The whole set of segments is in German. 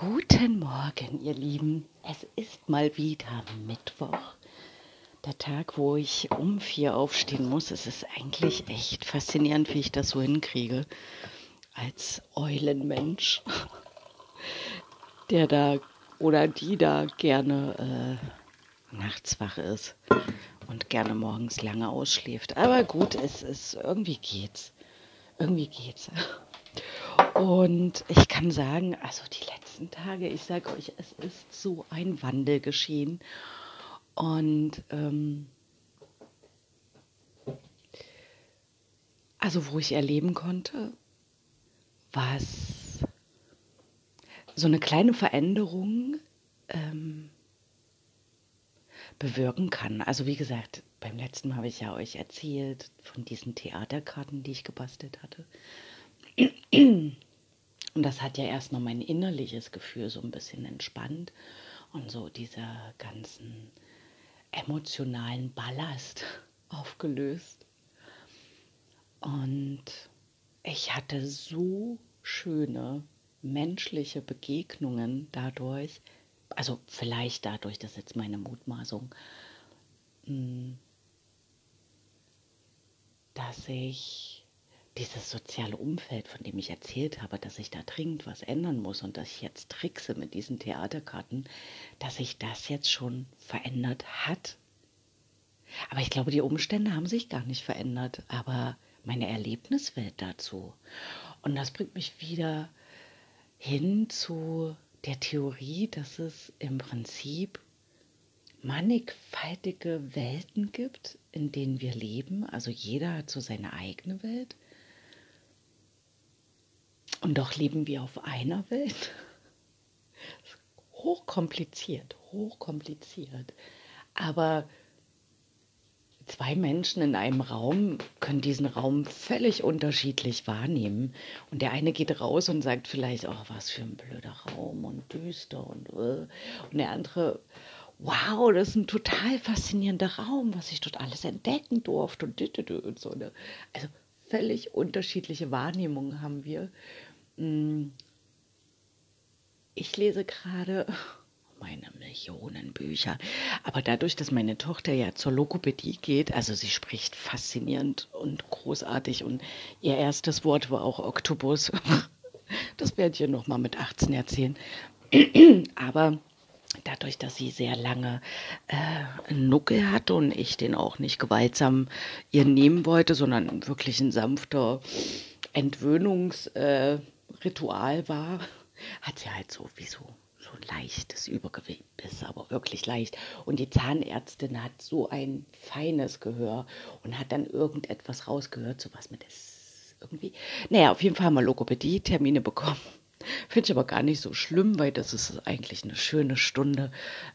Guten Morgen, ihr Lieben. Es ist mal wieder Mittwoch. Der Tag, wo ich um vier aufstehen muss. Es ist eigentlich echt faszinierend, wie ich das so hinkriege. Als Eulenmensch, der da oder die da gerne äh, nachts wach ist und gerne morgens lange ausschläft. Aber gut, es ist irgendwie geht's. Irgendwie geht's. Und ich kann sagen, also die letzten Tage, ich sage euch, es ist so ein Wandel geschehen. Und ähm, also wo ich erleben konnte, was so eine kleine Veränderung ähm, bewirken kann. Also wie gesagt, beim letzten Mal habe ich ja euch erzählt von diesen Theaterkarten, die ich gebastelt hatte. Und das hat ja erstmal mein innerliches Gefühl so ein bisschen entspannt und so dieser ganzen emotionalen Ballast aufgelöst. Und ich hatte so schöne menschliche Begegnungen dadurch, also vielleicht dadurch, das ist jetzt meine Mutmaßung, hm, dass ich dieses soziale Umfeld, von dem ich erzählt habe, dass ich da dringend was ändern muss und dass ich jetzt trickse mit diesen Theaterkarten, dass sich das jetzt schon verändert hat. Aber ich glaube, die Umstände haben sich gar nicht verändert, aber meine Erlebniswelt dazu. Und das bringt mich wieder hin zu der Theorie, dass es im Prinzip mannigfaltige Welten gibt, in denen wir leben. Also jeder hat so seine eigene Welt. Und doch leben wir auf einer Welt. Hochkompliziert, hochkompliziert. Aber zwei Menschen in einem Raum können diesen Raum völlig unterschiedlich wahrnehmen. Und der eine geht raus und sagt vielleicht, oh, was für ein blöder Raum und düster und uh. und der andere, wow, das ist ein total faszinierender Raum, was ich dort alles entdecken durfte und, und so. Ne? Also völlig unterschiedliche Wahrnehmungen haben wir. Hm. Ich lese gerade meine Millionen Bücher. Aber dadurch, dass meine Tochter ja zur Logopädie geht, also sie spricht faszinierend und großartig und ihr erstes Wort war auch Oktopus. Das werde ich ihr nochmal mit 18 erzählen. Aber dadurch, dass sie sehr lange äh, einen Nuckel hatte und ich den auch nicht gewaltsam ihr nehmen wollte, sondern wirklich ein sanfter Entwöhnungs... Äh, Ritual war, hat sie halt so wie so, so leichtes Übergewicht, ist aber wirklich leicht. Und die Zahnärztin hat so ein feines Gehör und hat dann irgendetwas rausgehört, so was mit das irgendwie. Naja, auf jeden Fall wir Logopädie-Termine bekommen. Finde ich aber gar nicht so schlimm, weil das ist eigentlich eine schöne Stunde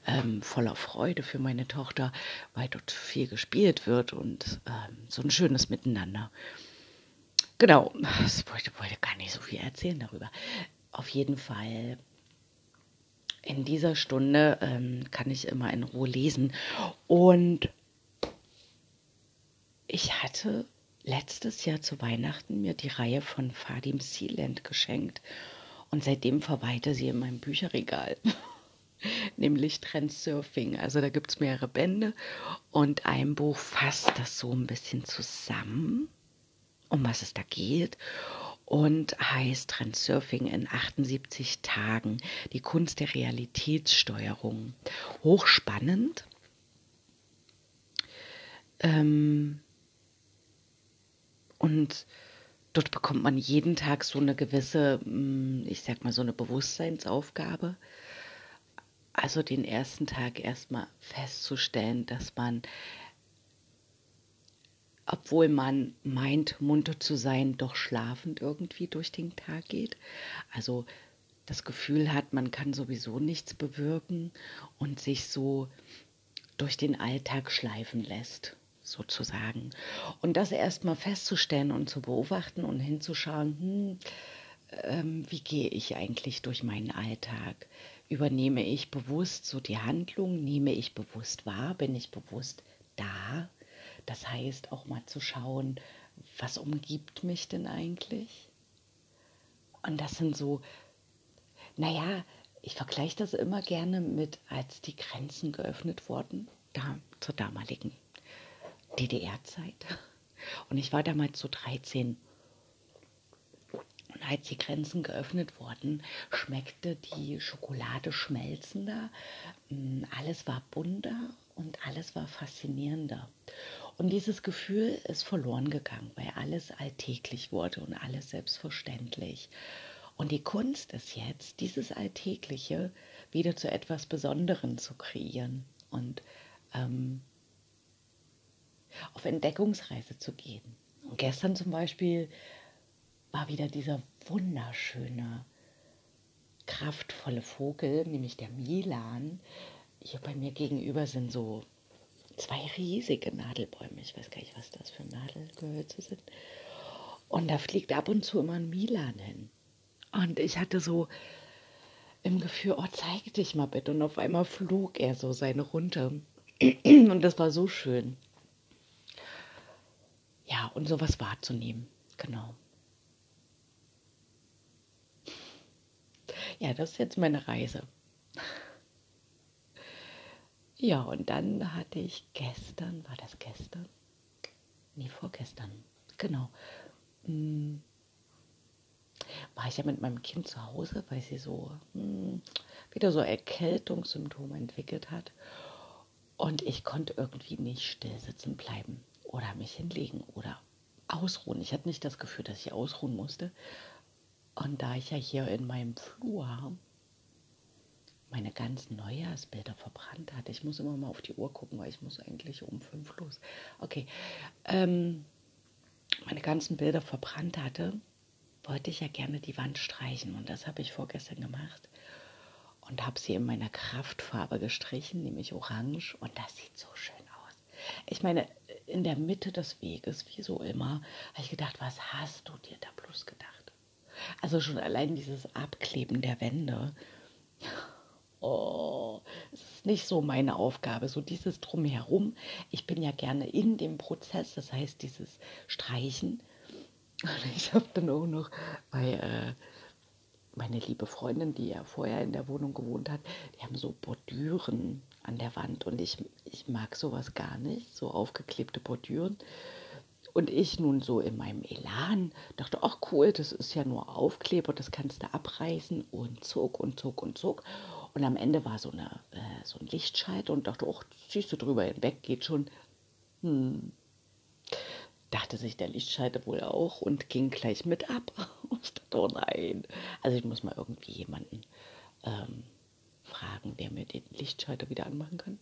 ähm, voller Freude für meine Tochter, weil dort viel gespielt wird und ähm, so ein schönes Miteinander. Genau, ich wollte, wollte gar nicht so viel erzählen darüber. Auf jeden Fall in dieser Stunde ähm, kann ich immer in Ruhe lesen. Und ich hatte letztes Jahr zu Weihnachten mir die Reihe von Fadim Sealand geschenkt. Und seitdem verweilte sie in meinem Bücherregal. Nämlich Trendsurfing. Also da gibt es mehrere Bände und ein Buch fasst das so ein bisschen zusammen um was es da geht und heißt Trendsurfing in 78 Tagen, die Kunst der Realitätssteuerung. Hochspannend. Ähm, und dort bekommt man jeden Tag so eine gewisse, mm, ich sag mal, so eine Bewusstseinsaufgabe. Also den ersten Tag erstmal festzustellen, dass man obwohl man meint, munter zu sein, doch schlafend irgendwie durch den Tag geht. Also das Gefühl hat, man kann sowieso nichts bewirken und sich so durch den Alltag schleifen lässt, sozusagen. Und das erstmal festzustellen und zu beobachten und hinzuschauen, hm, ähm, wie gehe ich eigentlich durch meinen Alltag? Übernehme ich bewusst so die Handlung? Nehme ich bewusst wahr? Bin ich bewusst da? Das heißt auch mal zu schauen, was umgibt mich denn eigentlich? Und das sind so, naja, ich vergleiche das immer gerne mit, als die Grenzen geöffnet wurden, da zur damaligen DDR-Zeit. Und ich war damals so 13. Und als die Grenzen geöffnet wurden, schmeckte die Schokolade schmelzender, mm, alles war bunter und alles war faszinierender. Und dieses Gefühl ist verloren gegangen, weil alles alltäglich wurde und alles selbstverständlich. Und die Kunst ist jetzt, dieses Alltägliche wieder zu etwas Besonderem zu kreieren und ähm, auf Entdeckungsreise zu gehen. Und gestern zum Beispiel war wieder dieser wunderschöne, kraftvolle Vogel, nämlich der Milan. Hier bei mir gegenüber sind so zwei riesige Nadelbäume. Ich weiß gar nicht, was das für Nadelgehölze sind. Und da fliegt ab und zu immer ein Milan hin. Und ich hatte so im Gefühl, oh, zeig dich mal bitte. Und auf einmal flog er so seine runter. Und das war so schön. Ja, und sowas wahrzunehmen. Genau. Ja, das ist jetzt meine Reise. Ja, und dann hatte ich gestern, war das gestern? Nee, vorgestern. Genau. Hm, war ich ja mit meinem Kind zu Hause, weil sie so hm, wieder so Erkältungssymptome entwickelt hat. Und ich konnte irgendwie nicht still sitzen bleiben oder mich hinlegen oder ausruhen. Ich hatte nicht das Gefühl, dass ich ausruhen musste. Und da ich ja hier in meinem Flur meine ganzen Neujahrsbilder verbrannt hatte, ich muss immer mal auf die Uhr gucken, weil ich muss eigentlich um fünf los. Okay, ähm, meine ganzen Bilder verbrannt hatte, wollte ich ja gerne die Wand streichen und das habe ich vorgestern gemacht und habe sie in meiner Kraftfarbe gestrichen, nämlich orange und das sieht so schön aus. Ich meine, in der Mitte des Weges, wie so immer, habe ich gedacht, was hast du dir da bloß gedacht? Also schon allein dieses Abkleben der Wände. Oh, es ist nicht so meine Aufgabe, so dieses Drumherum. Ich bin ja gerne in dem Prozess, das heißt dieses Streichen und ich habe dann auch noch bei äh, meine liebe Freundin, die ja vorher in der Wohnung gewohnt hat, die haben so Bordüren an der Wand und ich, ich mag sowas gar nicht, so aufgeklebte Bordüren. Und ich nun so in meinem Elan dachte, ach cool, das ist ja nur Aufkleber, das kannst du abreißen und zog und zog und zog. Und am Ende war so, eine, äh, so ein Lichtschalter und dachte, ach, ziehst du drüber hinweg, geht schon. Hm, dachte sich der Lichtschalter wohl auch und ging gleich mit ab. ich dachte, oh nein. Also ich muss mal irgendwie jemanden ähm, fragen, der mir den Lichtschalter wieder anmachen kann.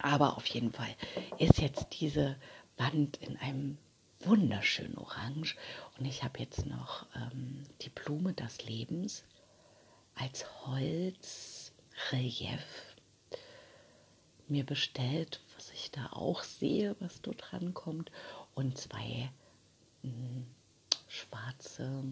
Aber auf jeden Fall ist jetzt diese Wand in einem wunderschönen Orange und ich habe jetzt noch ähm, die Blume des Lebens als Holzrelief mir bestellt was ich da auch sehe, was dort drankommt. Und zwei mh, hm, schwarze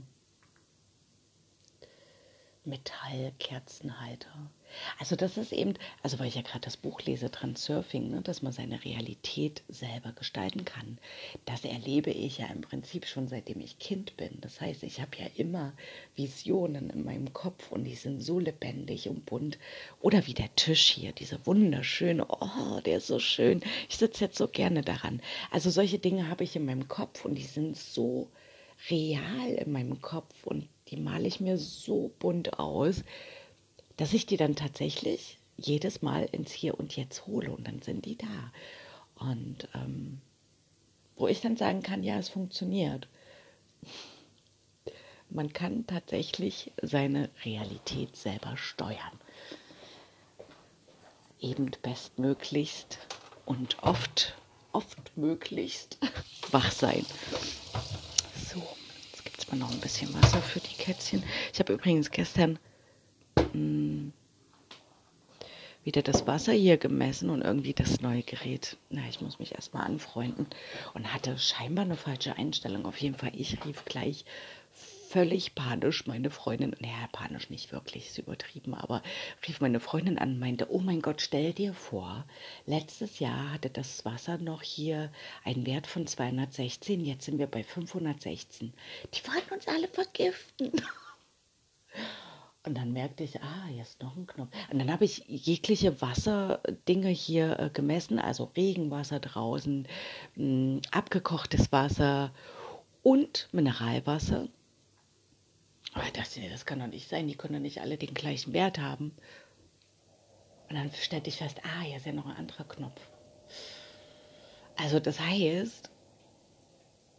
Metallkerzenhalter. Also das ist eben, also weil ich ja gerade das Buch lese, Transurfing, ne, dass man seine Realität selber gestalten kann. Das erlebe ich ja im Prinzip schon seitdem ich Kind bin. Das heißt, ich habe ja immer Visionen in meinem Kopf und die sind so lebendig und bunt. Oder wie der Tisch hier, dieser wunderschöne, oh, der ist so schön. Ich sitze jetzt so gerne daran. Also solche Dinge habe ich in meinem Kopf und die sind so real in meinem Kopf und die male ich mir so bunt aus, dass ich die dann tatsächlich jedes Mal ins Hier und Jetzt hole und dann sind die da. Und ähm, wo ich dann sagen kann, ja, es funktioniert. Man kann tatsächlich seine Realität selber steuern. Eben bestmöglichst und oft, oft möglichst wach sein. Mal noch ein bisschen Wasser für die Kätzchen. Ich habe übrigens gestern mh, hm, wieder das Wasser hier gemessen und irgendwie das neue Gerät. Na, ich muss mich erstmal anfreunden und hatte scheinbar eine falsche Einstellung. Auf jeden Fall, ich rief gleich völlig panisch meine Freundin, naja, panisch nicht wirklich, ist übertrieben, aber rief meine Freundin an und meinte, oh mein Gott, stell dir vor, letztes Jahr hatte das Wasser noch hier einen Wert von 216, jetzt sind wir bei 516. Die wollen uns alle vergiften. Und dann merkte ich, ah, hier ist noch ein Knopf. Und dann habe ich jegliche Wasserdinge hier äh, gemessen, also Regenwasser draußen, mh, hm, abgekochtes Wasser und Mineralwasser. Aber ich dachte, das kann doch nicht sein, die können doch nicht alle den gleichen Wert haben. Und dann stellte ich fest, ah, hier ist ja noch ein anderer Knopf. Also das heißt,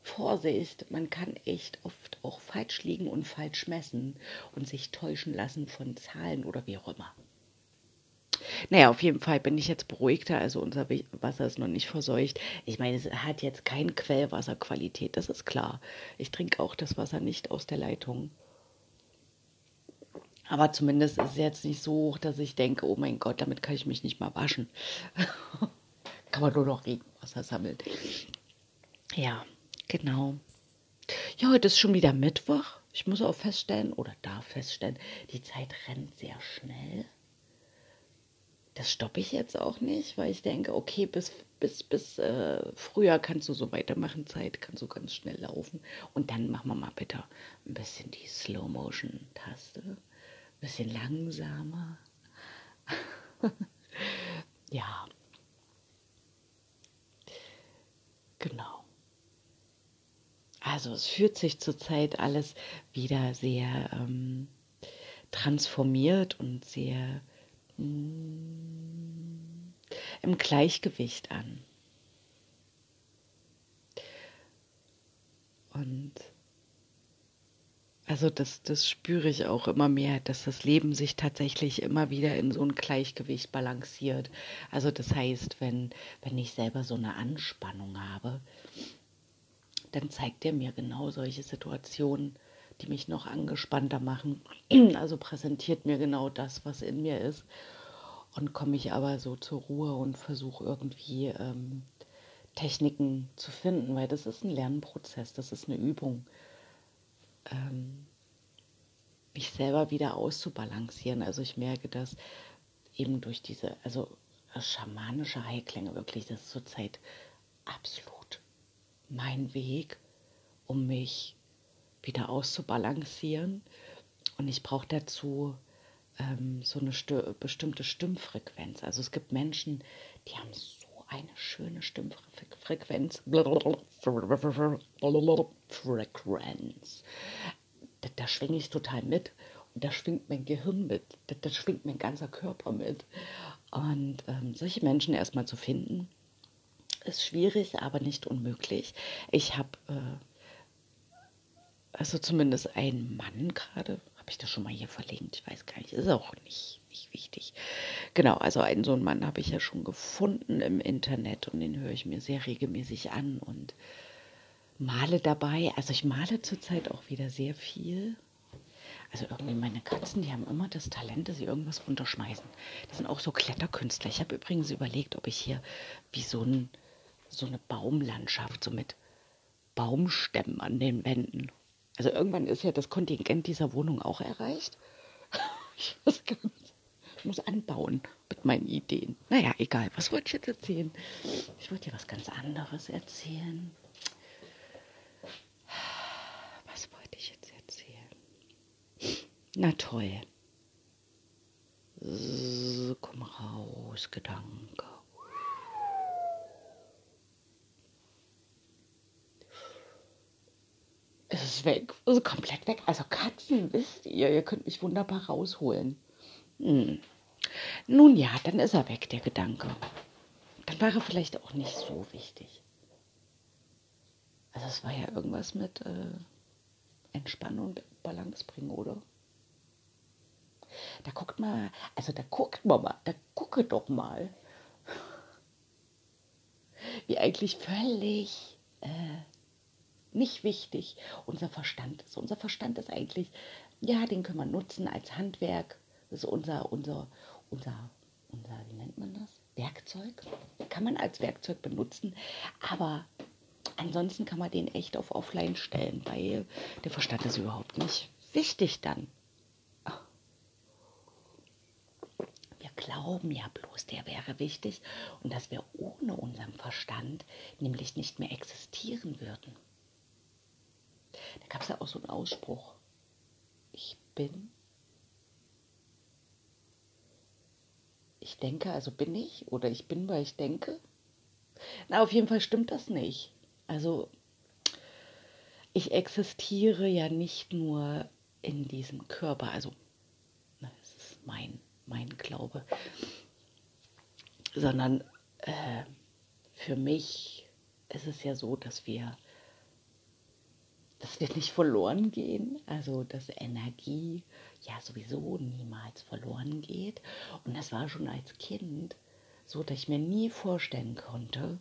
Vorsicht, man kann echt oft auch falsch liegen und falsch messen und sich täuschen lassen von Zahlen oder wie auch immer. Naja, auf jeden Fall bin ich jetzt beruhigter. Also unser Wasser ist noch nicht verseucht. Ich meine, es hat jetzt keine Quellwasserqualität, das ist klar. Ich trinke auch das Wasser nicht aus der Leitung. Aber zumindest ist es jetzt nicht so hoch, dass ich denke, oh mein Gott, damit kann ich mich nicht mal waschen. kann man nur noch Regenwasser sammeln. Ja. Genau. Ja, heute ist schon wieder Mittwoch. Ich muss auch feststellen oder darf feststellen, die Zeit rennt sehr schnell. Das stoppe ich jetzt auch nicht, weil ich denke, okay, bis, bis, bis äh, früher kannst du so weitermachen, Zeit kannst du ganz schnell laufen. Und dann machen wir mal bitte ein bisschen die Slow-Motion-Taste. Bisschen langsamer. ja. Genau. Also es fühlt sich zurzeit alles wieder sehr ähm, transformiert und sehr mm, im Gleichgewicht an. Und also das, das spüre ich auch immer mehr, dass das Leben sich tatsächlich immer wieder in so ein Gleichgewicht balanciert. Also das heißt, wenn, wenn ich selber so eine Anspannung habe, dann zeigt er mir genau solche Situationen, die mich noch angespannter machen. Also präsentiert mir genau das, was in mir ist. Und komme ich aber so zur Ruhe und versuche irgendwie ähm, Techniken zu finden, weil das ist ein Lernprozess, das ist eine Übung, ähm, mich selber wieder auszubalancieren. Also ich merke das eben durch diese, also schamanische Heilklänge wirklich, das ist zurzeit absolut mein Weg, um mich wieder auszubalancieren. Und ich brauche dazu ähm, so eine Sti bestimmte Stimmfrequenz. Also es gibt Menschen, die haben so eine schöne Stimmfrequenz. Frequenz. Da, da schwinge ich total mit. Und da schwingt mein Gehirn mit. Da, da schwingt mein ganzer Körper mit. Und ähm, solche Menschen erstmal zu finden, ist schwierig, aber nicht unmöglich. Ich habe äh, also zumindest einen Mann gerade, habe ich das schon mal hier verlinkt, ich weiß gar nicht, ist auch nicht, nicht wichtig. Genau, also einen so einen Mann habe ich ja schon gefunden im Internet und den höre ich mir sehr regelmäßig an und male dabei. Also ich male zurzeit auch wieder sehr viel. Also irgendwie meine Katzen, die haben immer das Talent, dass sie irgendwas runterschmeißen. Die sind auch so Kletterkünstler. Ich habe übrigens überlegt, ob ich hier wie so ein so eine Baumlandschaft, so mit Baumstämmen an den Wänden. Also irgendwann ist ja das Kontingent dieser Wohnung auch erreicht. Ich, ich muss anbauen mit meinen Ideen. Naja, egal. Was wollte ich jetzt erzählen? Ich wollte dir was ganz anderes erzählen. Was wollte ich jetzt erzählen? Na toll. So, komm raus, Gedanke. Es ist weg. Also komplett weg. Also Katzen, wisst ihr, ihr könnt mich wunderbar rausholen. Hm. Nun ja, dann ist er weg, der Gedanke. Dann war er vielleicht auch nicht so wichtig. Also es war ja irgendwas mit äh, Entspannung Balance bringen, oder? Da guckt mal, also da guckt man mal, da gucke doch mal. Wie eigentlich völlig äh, nicht wichtig unser Verstand ist. Unser Verstand ist eigentlich, ja, den können wir nutzen als Handwerk. Das ist unser, unser, unser, unser, wie nennt man das? Werkzeug. Kann man als Werkzeug benutzen, aber ansonsten kann man den echt auf Offline stellen, weil der Verstand ist überhaupt nicht wichtig dann. Wir glauben ja bloß, der wäre wichtig und dass wir ohne unseren Verstand nämlich nicht mehr existieren würden gab es ja auch so einen Ausspruch. Ich bin. Ich denke, also bin ich oder ich bin, weil ich denke. Na, auf jeden Fall stimmt das nicht. Also ich existiere ja nicht nur in diesem Körper, also na, es ist mein, mein Glaube, sondern äh, für mich ist es ja so, dass wir dass wir nicht verloren gehen, also dass Energie ja sowieso niemals verloren geht. Und das war schon als Kind so, dass ich mir nie vorstellen konnte,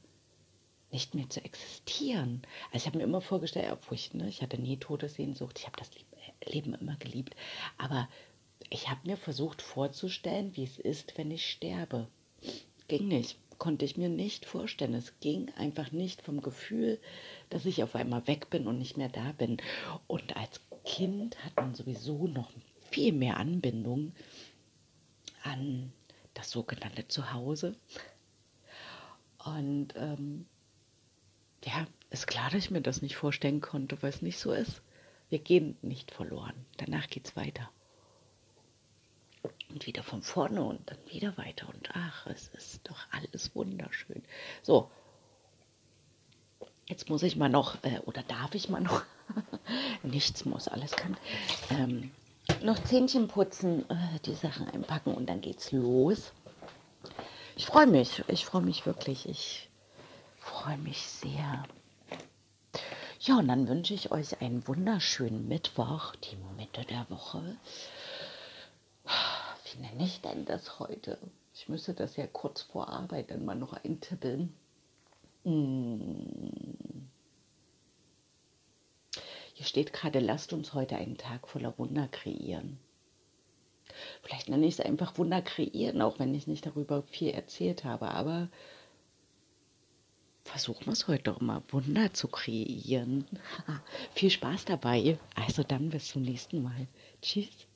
nicht mehr zu existieren. Also ich habe mir immer vorgestellt, obwohl ich, ne, ich hatte nie Todessehnsucht, ich habe das Leben immer geliebt, aber ich habe mir versucht vorzustellen, wie es ist, wenn ich sterbe. Ging nicht, konnte ich mir nicht vorstellen. Es ging einfach nicht vom Gefühl, dass ich auf einmal weg bin und nicht mehr da bin. Und als Kind hat man sowieso noch viel mehr Anbindung an das sogenannte Zuhause. Und ähm, ja, ist klar, dass ich mir das nicht vorstellen konnte, weil es nicht so ist. Wir gehen nicht verloren. Danach geht es weiter. Und wieder von vorne und dann wieder weiter. Und ach, es ist doch alles wunderschön. So, jetzt muss ich mal noch, äh, oder darf ich mal noch, nichts muss, alles kann, ähm, noch Zähnchen putzen, äh, die Sachen einpacken und dann geht's los. Ich freue mich, ich freue mich wirklich. Ich freue mich sehr. Ja, und dann wünsche ich euch einen wunderschönen Mittwoch, die Mitte der Woche. Nenne ich denn das heute? Ich müsste das ja kurz vor Arbeit dann mal noch eintippeln. Hm. Hier steht gerade, lasst uns heute einen Tag voller Wunder kreieren. Vielleicht nenne ich es einfach Wunder kreieren, auch wenn ich nicht darüber viel erzählt habe, aber versuchen wir es heute doch mal, Wunder zu kreieren. Viel Spaß dabei. Also dann bis zum nächsten Mal. Tschüss.